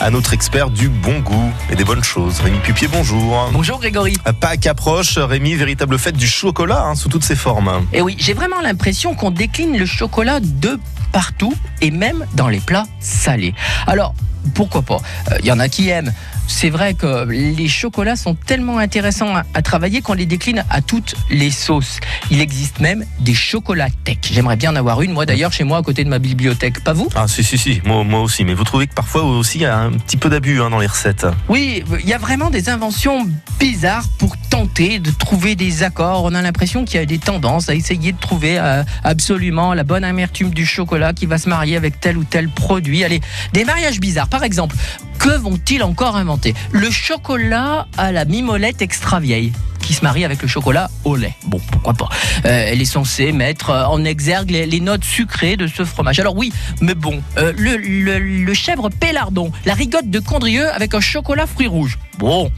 à notre expert du bon goût et des bonnes choses. Rémi Pupier, bonjour. Bonjour Grégory. Pâques approche, Rémi, véritable fête du chocolat hein, sous toutes ses formes. Et oui, j'ai vraiment l'impression qu'on décline le chocolat de partout et même dans les plats salés. Alors, pourquoi pas? Il y en a qui aiment c'est vrai que les chocolats sont tellement intéressants à, travailler qu'on les décline à toutes les sauces. Il existe même des chocolats tech. J'aimerais bien en avoir une, moi d'ailleurs, chez moi à côté de ma bibliothèque. Pas vous? Ah si, si, si, moi, moi, aussi. Mais vous trouvez que parfois aussi il y a un petit peu d'abus hein, dans les recettes Oui, il y a vraiment des inventions bizarres pour de trouver des accords. On a l'impression qu'il y a des tendances à essayer de trouver euh, absolument la bonne amertume du chocolat qui va se marier avec tel ou tel produit. Allez, des mariages bizarres. Par exemple, que vont-ils encore inventer? Le chocolat à la mimolette extra vieille qui se marie avec le chocolat au lait. Bon, pourquoi pas. Euh, elle est censée mettre euh, en exergue les, notes sucrées de ce fromage. Alors oui, mais bon, euh, le, chèvre pélardon, la rigotte de Condrieux avec un chocolat fruit rouge. Bon,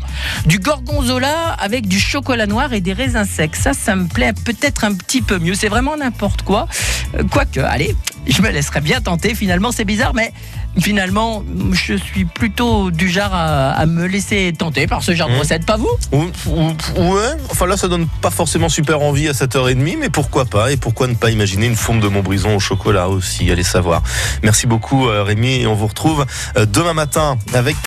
du gorgonzola avec du chocolat noir et des raisins secs. Ça, ça me plaît peut-être un petit peu mieux. C'est vraiment n'importe quoi. Quoique, allez, je me laisserai bien tenter. Finalement, c'est bizarre, mais finalement, je suis plutôt du genre à, me laisser tenter par ce genre de mmh. recette, pas vous? Ouais, enfin là, ça donne pas forcément super envie à 7h30, mais pourquoi pas Et pourquoi ne pas imaginer une fonte de Montbrison au chocolat aussi? Allez savoir. Merci beaucoup, euh, Rémi, et on vous retrouve euh, demain matin avec